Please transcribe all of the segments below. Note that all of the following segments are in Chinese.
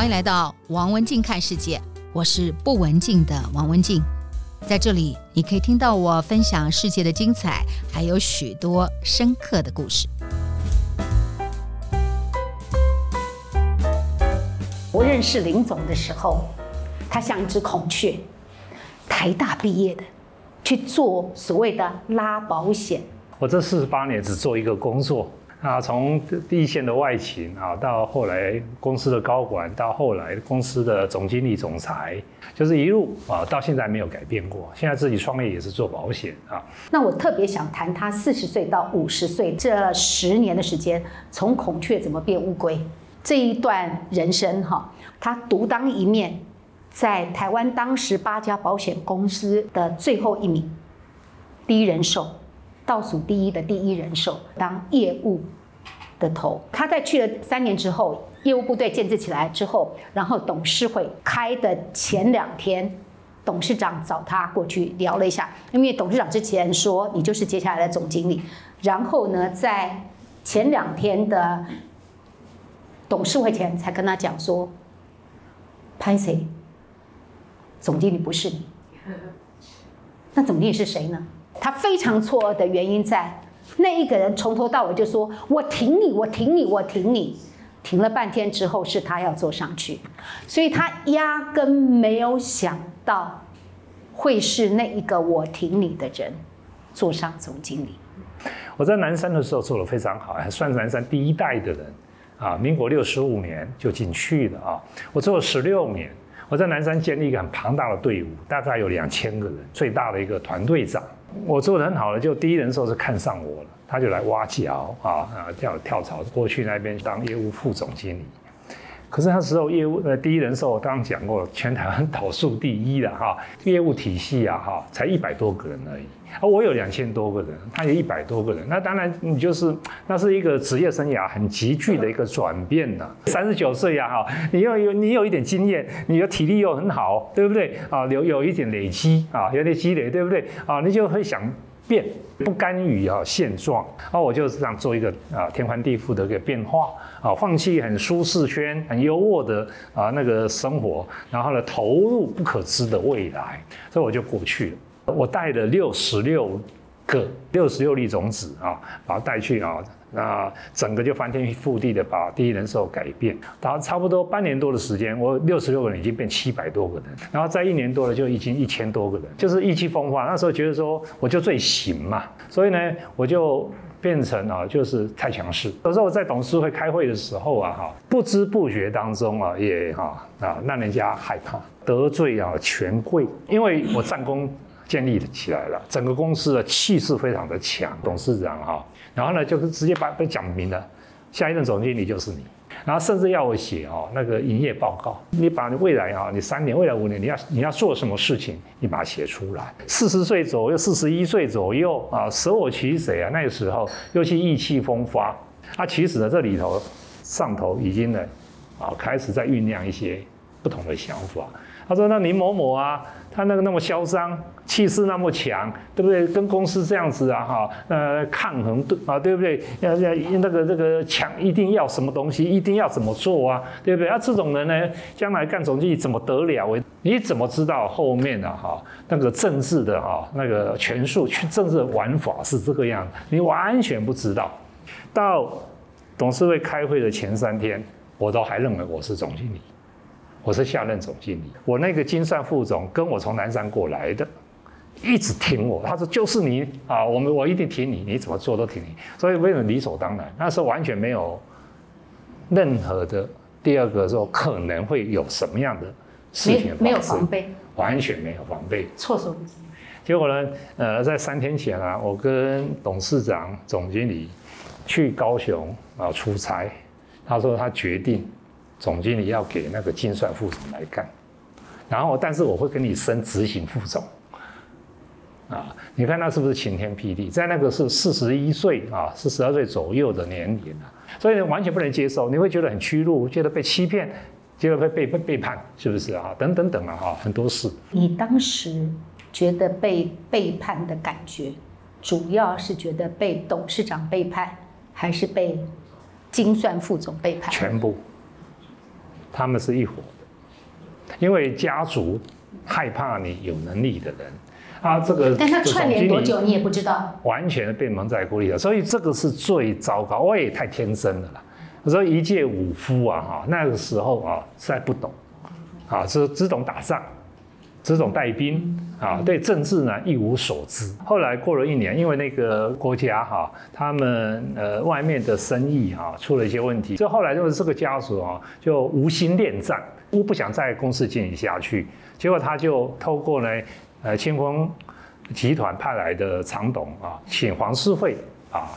欢迎来到王文静看世界，我是不文静的王文静，在这里你可以听到我分享世界的精彩，还有许多深刻的故事。我认识林总的时候，他像一只孔雀，台大毕业的，去做所谓的拉保险。我这四十八年只做一个工作。啊，从第一线的外勤啊，到后来公司的高管，到后来公司的总经理、总裁，就是一路啊，到现在没有改变过。现在自己创业也是做保险啊。那我特别想谈他四十岁到五十岁这十年的时间，从孔雀怎么变乌龟这一段人生哈，他独当一面，在台湾当时八家保险公司的最后一名，第一人寿。倒数第一的第一人寿当业务的头，他在去了三年之后，业务部队建制起来之后，然后董事会开的前两天，董事长找他过去聊了一下，因为董事长之前说你就是接下来的总经理，然后呢，在前两天的董事会前才跟他讲说，潘谁？总经理不是你，那总经理是谁呢？他非常错愕的原因在那一个人从头到尾就说：“我挺你，我挺你，我挺你。”挺了半天之后，是他要坐上去，所以他压根没有想到会是那一个我挺你的人坐上总经理。我在南山的时候做得非常好，还算是南山第一代的人啊。民国六十五年就进去了啊，我做了十六年。我在南山建立一个很庞大的队伍，大概有两千个人，最大的一个团队长。我做的很好的，就第一人寿是看上我了，他就来挖角啊啊，叫跳槽过去那边当业务副总经理。可是那时候业务呃第一人寿我刚刚讲过，全台湾倒数第一的哈，业务体系啊哈，才一百多个人而已，而我有两千多个人，他有一百多个人，那当然你就是那是一个职业生涯很急剧的一个转变的。三十九岁呀哈，你又有你有一点经验，你的体力又很好，对不对啊？有有一点累积啊，有点积累，对不对啊？你就会想。变不甘于啊现状，那我就想做一个啊天翻地覆的一个变化啊，放弃很舒适圈、很优渥的啊那个生活，然后呢投入不可知的未来，所以我就过去了。我带了六十六个六十六粒种子啊，把它带去啊。那整个就翻天覆地的把第一人寿改变，然后差不多半年多的时间，我六十六个人已经变七百多个人，然后在一年多了就已经一千多个人，就是意气风发。那时候觉得说我就最行嘛，所以呢我就变成啊就是太强势。有时候我在董事会开会的时候啊哈，不知不觉当中啊也哈啊让人家害怕得罪啊权贵，因为我战功建立起来了，整个公司的气势非常的强，董事长哈。然后呢，就是直接把被讲明了，下一任总经理就是你。然后甚至要我写哦那个营业报告，你把你未来啊，你三年、未来五年你要你要做什么事情，你把它写出来。四十岁左右，四十一岁左右啊，舍我其谁啊？那个时候尤其意气风发。啊，其实呢，这里头上头已经呢啊开始在酝酿一些不同的想法。他说：“那林某某啊，他那个那么嚣张，气势那么强，对不对？跟公司这样子啊，哈，呃，抗衡对啊，对不对？要要那个这个强，一定要什么东西，一定要怎么做啊，对不对？啊，这种人呢，将来干总经理怎么得了？你怎么知道后面的哈那个政治的哈那个权术去政治的玩法是这个样？你完全不知道。到董事会开会的前三天，我都还认为我是总经理。”我是下任总经理，我那个精算副总跟我从南山过来的，一直挺我。他说就是你啊，我们我一定挺你，你怎么做都挺你。所以为了理所当然，那时候完全没有任何的第二个说可能会有什么样的事情，没有防备，完全没有防备，措手不及。结果呢，呃，在三天前啊，我跟董事长、总经理去高雄啊出差，他说他决定。总经理要给那个精算副总来干，然后但是我会跟你升执行副总，啊，你看那是不是晴天霹雳？在那个是四十一岁啊，四十二岁左右的年龄啊，所以完全不能接受，你会觉得很屈辱，觉得被欺骗，觉得被被被背叛，是不是啊？等等等啊，哈，很多事。你当时觉得被背叛的感觉，主要是觉得被董事长背叛，还是被精算副总背叛？全部。他们是一伙的，因为家族害怕你有能力的人。啊，这个但他串联多久你也不知道，完全被蒙在鼓里了，所以这个是最糟糕。我也太天真了啦。我说一介武夫啊，哈，那个时候啊，实在不懂，啊，只只懂打仗，只懂带兵，啊，对政治呢一无所知。后来过了一年，因为那个国家哈，他们呃外面的生意啊出了一些问题，所以后来就是这个家族啊就无心恋战，不不想在公司经营下去，结果他就透过呢。呃，清风集团派来的厂董啊，请黄世惠啊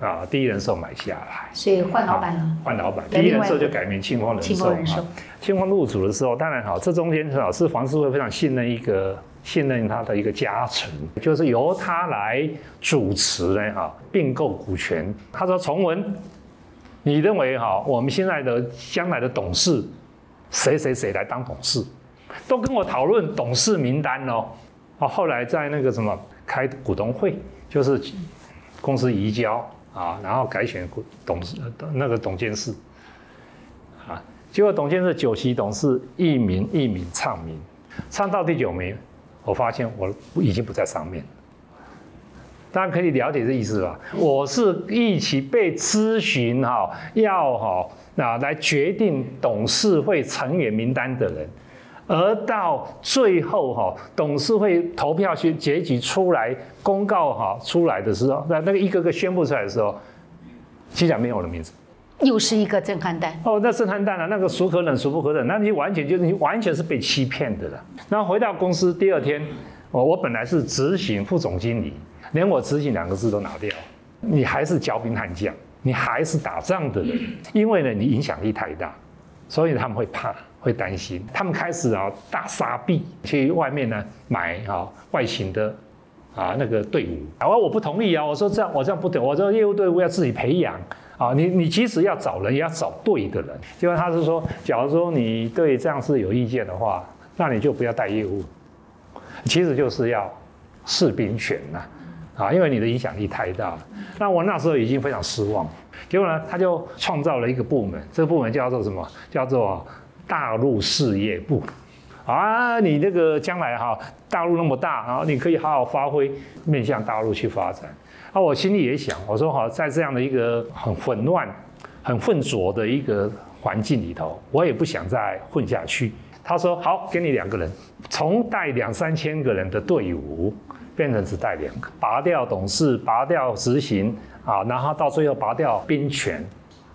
啊第一人寿买下来，所以换老板了。换老板，第一人寿就改名清风人寿。清风入主的时候，当然好，这中间是是黄世惠非常信任一个信任他的一个家臣，就是由他来主持呢哈并购股权。他说：“崇文，你认为哈我们现在的将来的董事谁谁谁来当董事？”都跟我讨论董事名单哦，哦，后来在那个什么开股东会，就是公司移交啊，然后改选董事那个董监事啊，结果董监事九席董事一名一名唱名，唱到第九名，我发现我已经不在上面，大家可以了解这意思吧？我是一起被咨询哈，要哈那来决定董事会成员名单的人。而到最后哈，董事会投票去结局出来公告哈出来的时候，那那个一个个宣布出来的时候，竟然没有我的名字，又是一个震撼弹哦，那震撼弹啊，那个孰可忍孰不可忍，那你完全就是你完全是被欺骗的了。然后回到公司第二天，我我本来是执行副总经理，连我执行两个字都拿掉，你还是骄兵悍将，你还是打仗的人，因为呢你影响力太大，所以他们会怕。会担心，他们开始啊大撒币去外面呢买啊外勤的啊那个队伍，啊我不同意啊，我说这样我这样不对，我说业务队伍要自己培养啊，你你即使要找人也要找对的人。结果他是说，假如说你对这样是有意见的话，那你就不要带业务，其实就是要士兵权呐啊，因为你的影响力太大了。那我那时候已经非常失望，结果呢他就创造了一个部门，这个部门叫做什么？叫做。大陆事业部，啊，你那个将来哈，大陆那么大啊，你可以好好发挥，面向大陆去发展。啊，我心里也想，我说好，在这样的一个很混乱、很混浊的一个环境里头，我也不想再混下去。他说好，给你两个人，从带两三千个人的队伍，变成只带两个，拔掉董事，拔掉执行啊，然后到最后拔掉兵权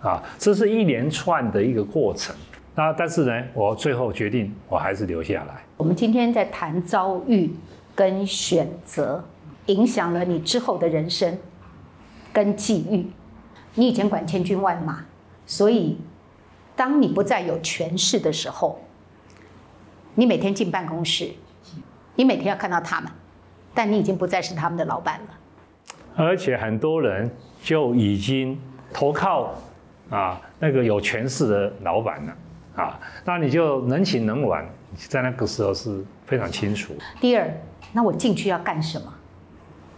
啊，这是一连串的一个过程。那但是呢，我最后决定我还是留下来。我们今天在谈遭遇跟选择，影响了你之后的人生跟际遇。你以前管千军万马，所以当你不再有权势的时候，你每天进办公室，你每天要看到他们，但你已经不再是他们的老板了。而且很多人就已经投靠啊那个有权势的老板了。啊，那你就能请能玩，在那个时候是非常清楚。第二，那我进去要干什么？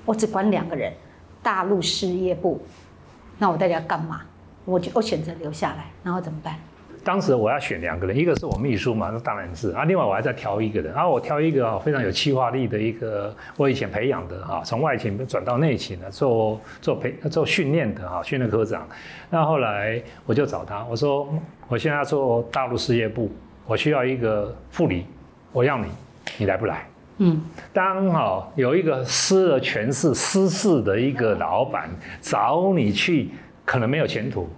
我只管两个人，大陆事业部，那我到底要干嘛？我就我选择留下来，然后怎么办？当时我要选两个人，一个是我秘书嘛，那当然是啊。另外我还在挑一个人，然后我挑一个非常有企划力的一个，我以前培养的哈，从外勤转到内勤的，做做培做训练的哈，训练科长。那后来我就找他，我说我现在要做大陆事业部，我需要一个副理，我要你，你来不来？嗯，当哈有一个失了权势、失势的一个老板找你去，可能没有前途。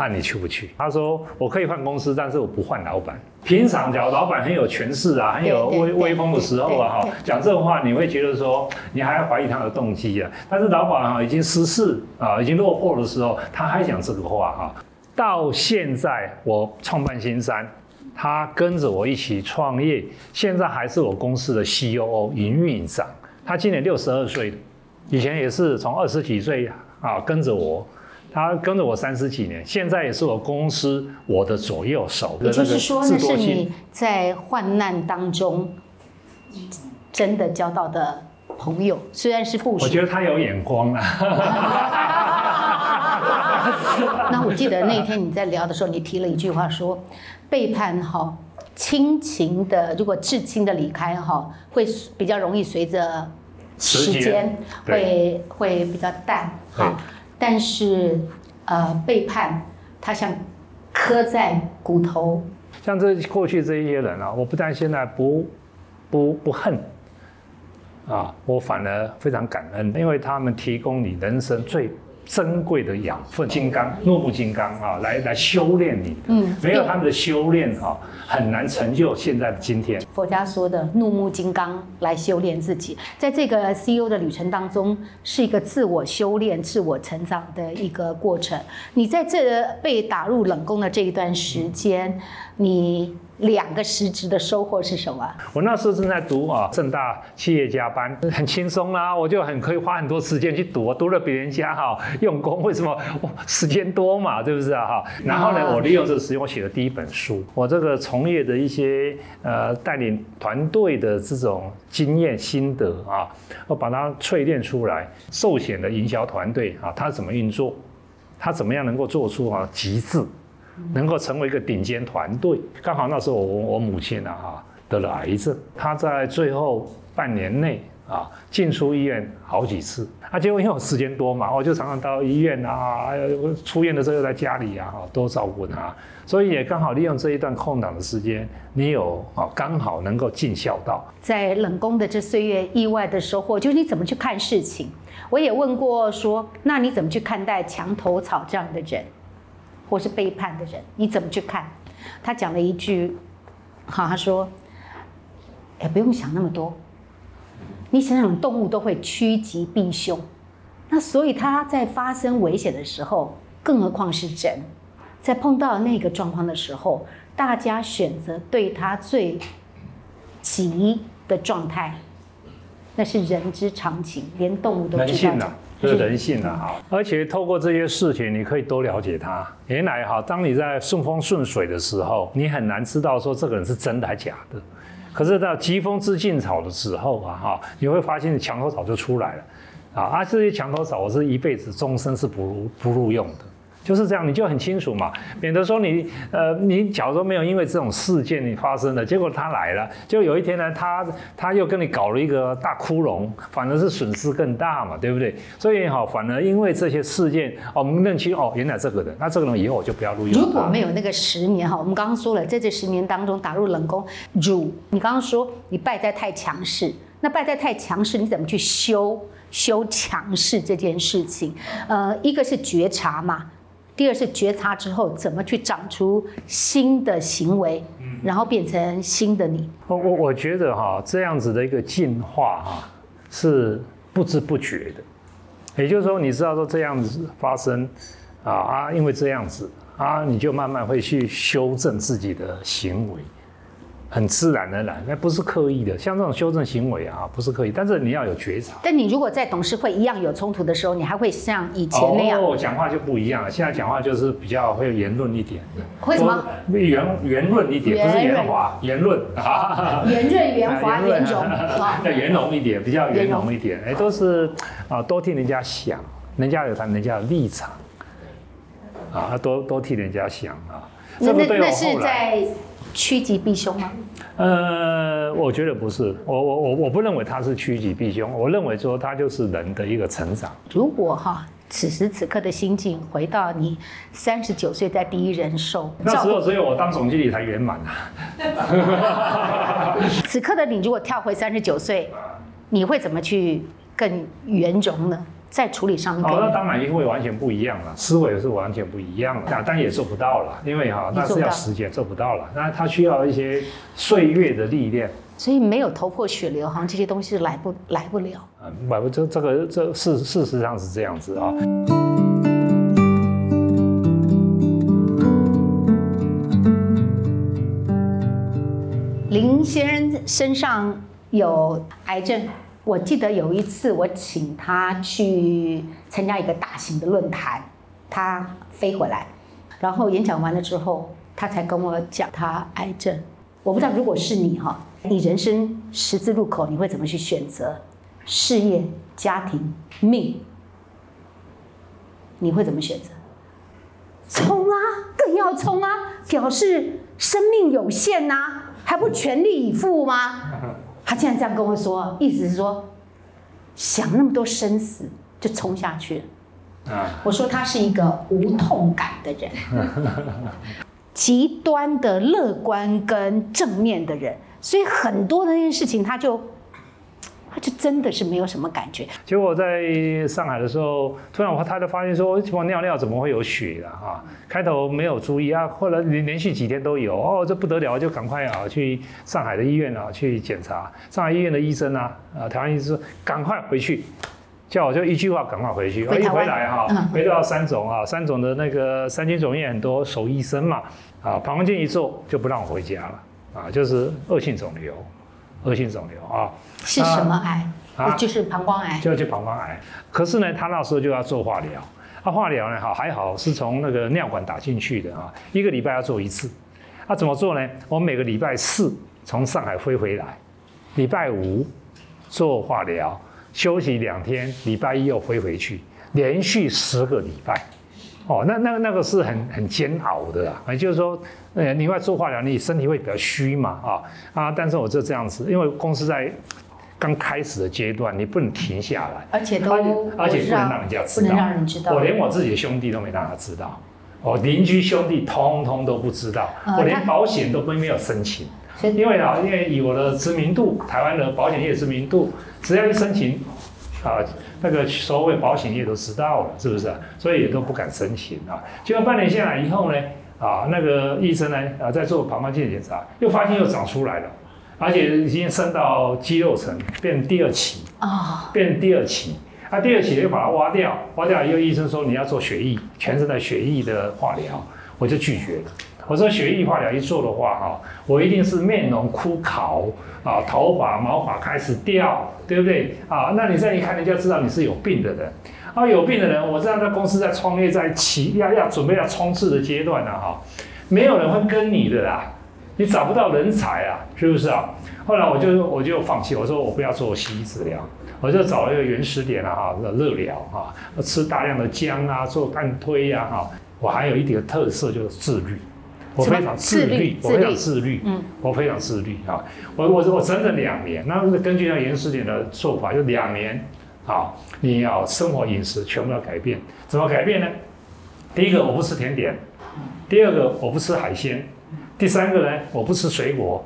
那你去不去？他说我可以换公司，但是我不换老板。平常讲老板很有权势啊，很有威威风的时候啊，哈，讲这种话你会觉得说你还要怀疑他的动机啊。但是老板哈已经失势啊，已经落魄的时候，他还讲这个话哈。到现在我创办新山，他跟着我一起创业，现在还是我公司的 COO 营运长。他今年六十二岁，以前也是从二十几岁啊跟着我。他跟着我三十几年，现在也是我公司我的左右手。也就是说，那是你在患难当中真的交到的朋友，虽然是部属。我觉得他有眼光啊。那我记得那天你在聊的时候，你提了一句话说，背叛哈，亲情的如果至亲的离开哈，会比较容易随着时间会会比较淡哈，但是呃背叛他像磕在骨头。像这过去这一些人啊，我不但现在不不不恨啊，我反而非常感恩，因为他们提供你人生最珍贵的养分，金刚怒目金刚啊，来来修炼你。嗯，没有他们的修炼啊，很难成就现在的今天。佛家说的怒目金刚来修炼自己，在这个 CEO 的旅程当中，是一个自我修炼、自我成长的一个过程。你在这被打入冷宫的这一段时间，你。两个实质的收获是什么？我那时候正在读啊，正大企业家班，很轻松啊，我就很可以花很多时间去读，读了比人家哈用功。为什么？时间多嘛，对不对啊？哈。然后呢，我利用这个时间，我写了第一本书。我这个从业的一些呃带领团队的这种经验心得啊，我把它淬炼出来。寿险的营销团队啊，它怎么运作？它怎么样能够做出啊极致？能够成为一个顶尖团队，刚好那时候我我母亲啊哈得了癌症，她在最后半年内啊进出医院好几次，啊结果因为我时间多嘛，我就常常到医院啊，出院的时候又在家里啊，多照顾她，所以也刚好利用这一段空档的时间，你有啊刚好能够尽孝道。在冷宫的这岁月，意外的收获就是你怎么去看事情。我也问过说，那你怎么去看待墙头草这样的人？或是背叛的人，你怎么去看？他讲了一句，好，他说：“哎，不用想那么多，你想想，动物都会趋吉避凶，那所以他在发生危险的时候，更何况是人，在碰到那个状况的时候，大家选择对他最急的状态，那是人之常情，连动物都知道。”是人性的哈，而且透过这些事情，你可以多了解他。原来哈，当你在顺风顺水的时候，你很难知道说这个人是真的还假的。可是到疾风知劲草的时候啊哈，你会发现墙头草就出来了啊。啊，这些墙头草我是一辈子终身是不不录用的。就是这样，你就很清楚嘛，免得说你呃，你假如说没有因为这种事件你发生了，结果他来了，就有一天呢，他他又跟你搞了一个大窟窿，反而是损失更大嘛，对不对？所以哈，反而因为这些事件，我们认清哦，原来这个人，那这个人以后我就不要录用。如果没有那个十年哈，我们刚刚说了，在这十年当中打入冷宫，如你刚刚说你败在太强势，那败在太强势，你怎么去修修强势这件事情？呃，一个是觉察嘛。第二是觉察之后，怎么去长出新的行为，然后变成新的你。我我我觉得哈，这样子的一个进化哈，是不知不觉的。也就是说，你知道说这样子发生啊啊，因为这样子啊，你就慢慢会去修正自己的行为。很自然而然，那不是刻意的。像这种修正行为啊，不是刻意，但是你要有觉察。但你如果在董事会一样有冲突的时候，你还会像以前那样？哦，讲话就不一样了。现在讲话就是比较会圆润一点的。会什么？圆圆润一点，不是圆滑，圆润。圆润、圆滑、圆融，要圆融一点，比较圆融一点。哎，都是啊，多替人家想，人家有他人家的立场啊，多多替人家想啊。那那那是在。趋吉避凶吗？呃，我觉得不是，我我我我不认为它是趋吉避凶，我认为说它就是人的一个成长。如果哈，此时此刻的心境回到你三十九岁在第一人寿，那时候只有我当总经理才圆满啊。此刻的你如果跳回三十九岁，你会怎么去更圆融呢？在处理上面，哦，那当然因为完全不一样了，思维是完全不一样了，但也做不到了，因为哈，那是要时间做不到了，那它需要一些岁月的历练，所以没有头破血流，好像这些东西来不来不了。啊，来不这这个这事事实上是这样子啊。林先生身上有癌症。我记得有一次，我请他去参加一个大型的论坛，他飞回来，然后演讲完了之后，他才跟我讲他癌症。我不知道如果是你哈，你人生十字路口，你会怎么去选择？事业、家庭、命，你会怎么选择？冲啊，更要冲啊，表示生命有限呐、还不全力以赴吗？他竟然这样跟我说，意思是说，想那么多生死就冲下去了。啊，我说他是一个无痛感的人，极端的乐观跟正面的人，所以很多的那件事情他就。他就真的是没有什么感觉。结果在上海的时候，突然我他就发现说，我尿尿怎么会有血了啊？开头没有注意啊，后来连连续几天都有哦，这不得了，就赶快啊去上海的医院啊去检查。上海医院的医生啊，啊台湾医生赶快回去，叫我就一句话赶快回去。回一回来哈，回到三总啊，三总的那个三军总院很多守医生嘛，啊膀胱镜一做就不让我回家了啊，就是恶性肿瘤。恶性肿瘤啊，是什么癌？啊，就是膀胱癌。就就膀胱癌。可是呢，他那时候就要做化疗。啊，化疗呢，好还好是从那个尿管打进去的啊，一个礼拜要做一次。啊，怎么做呢？我每个礼拜四从上海飞回来，礼拜五做化疗，休息两天，礼拜一又飞回去，连续十个礼拜。哦，那那那个是很很煎熬的啊，也就是说，呃，你外做化疗，你身体会比较虚嘛，啊啊，但是我就这样子，因为公司在刚开始的阶段，你不能停下来，而且都而且不能让人家知道，不能让人知道，我连我自己的兄弟都没让他知道，我邻居兄弟通通都不知道，呃、我连保险都没没有申请，因为啊，因为以我的知名度，台湾的保险业知名度，只要一申请，啊。那个所谓保险业都知道了，是不是啊？所以也都不敢申请啊。结果半年下来以后呢，啊，那个医生呢，啊，在做膀胱镜检查，又发现又长出来了，而且已经升到肌肉层，变第二期啊，变第二期。啊，第二期又把它挖掉，挖掉以后，医生说你要做血液，全身的血液的化疗，我就拒绝了。我说血液化疗一做的话，哈，我一定是面容枯槁啊，头发毛发开始掉，对不对啊？那你这样一看，你就知道你是有病的人。啊，有病的人，我知道在公司在创业，在起要要准备要冲刺的阶段呢，哈，没有人会跟你的啦，你找不到人才啊，是不是啊？后来我就我就放弃，我说我不要做西医治疗，我就找了一个原始点啊，哈，热疗哈，吃大量的姜啊，做干推啊，哈，我还有一点特色就是自律。我非常自律，我非常自律，嗯，我非常自律啊！我我我整整两年，那根据那严师点的做法，就两年啊，你要生活饮食全部要改变，怎么改变呢？第一个我不吃甜点，第二个我不吃海鲜，第三个呢我不吃水果，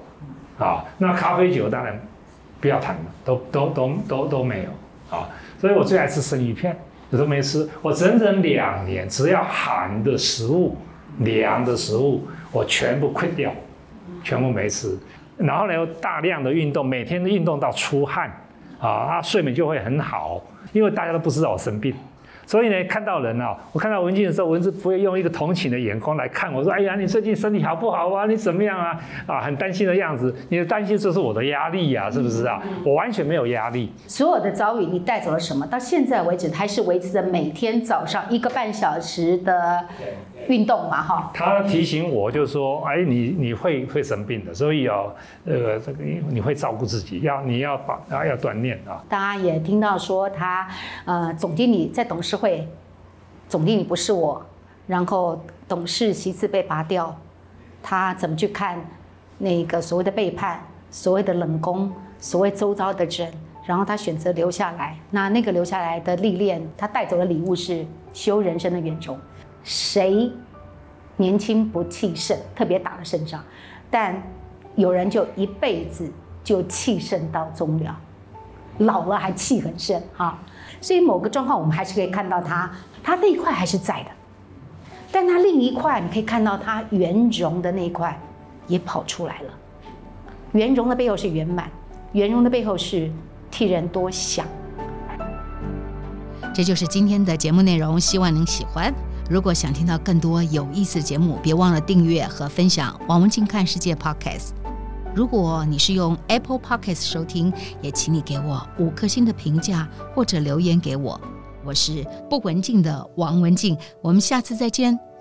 啊，那咖啡酒当然不要谈了，都都都都都没有啊，所以我最爱吃生鱼片，我都没吃，我整整两年只要含的食物。凉的食物我全部亏掉，全部没吃。然后呢，又大量的运动，每天的运动到出汗，啊，啊，睡眠就会很好，因为大家都不知道我生病。所以呢，看到人啊，我看到文静的时候，文字不会用一个同情的眼光来看我，说：“哎呀，你最近身体好不好啊？你怎么样啊？”啊，很担心的样子。你的担心就是我的压力呀、啊，是不是啊？我完全没有压力。所有的遭遇，你带走了什么？到现在为止，还是维持着每天早上一个半小时的运动嘛？哈。他提醒我，就是说：“哎，你你会会生病的，所以要呃，这个你会照顾自己，要你要把啊要锻炼啊。”大家也听到说他呃，总经理在董事。会，总经理不是我，然后董事席次被拔掉，他怎么去看那个所谓的背叛，所谓的冷宫，所谓周遭的人，然后他选择留下来。那那个留下来的历练，他带走的礼物是修人生的远中。谁年轻不气盛，特别打了胜仗，但有人就一辈子就气盛到终了，老了还气很盛哈。所以某个状况，我们还是可以看到他，他那一块还是在的，但他另一块，你可以看到他圆融的那一块也跑出来了。圆融的背后是圆满，圆融的背后是替人多想。这就是今天的节目内容，希望您喜欢。如果想听到更多有意思的节目，别忘了订阅和分享王文静看世界 Podcast。如果你是用 Apple Podcast 收听，也请你给我五颗星的评价或者留言给我。我是不文静的王文静，我们下次再见。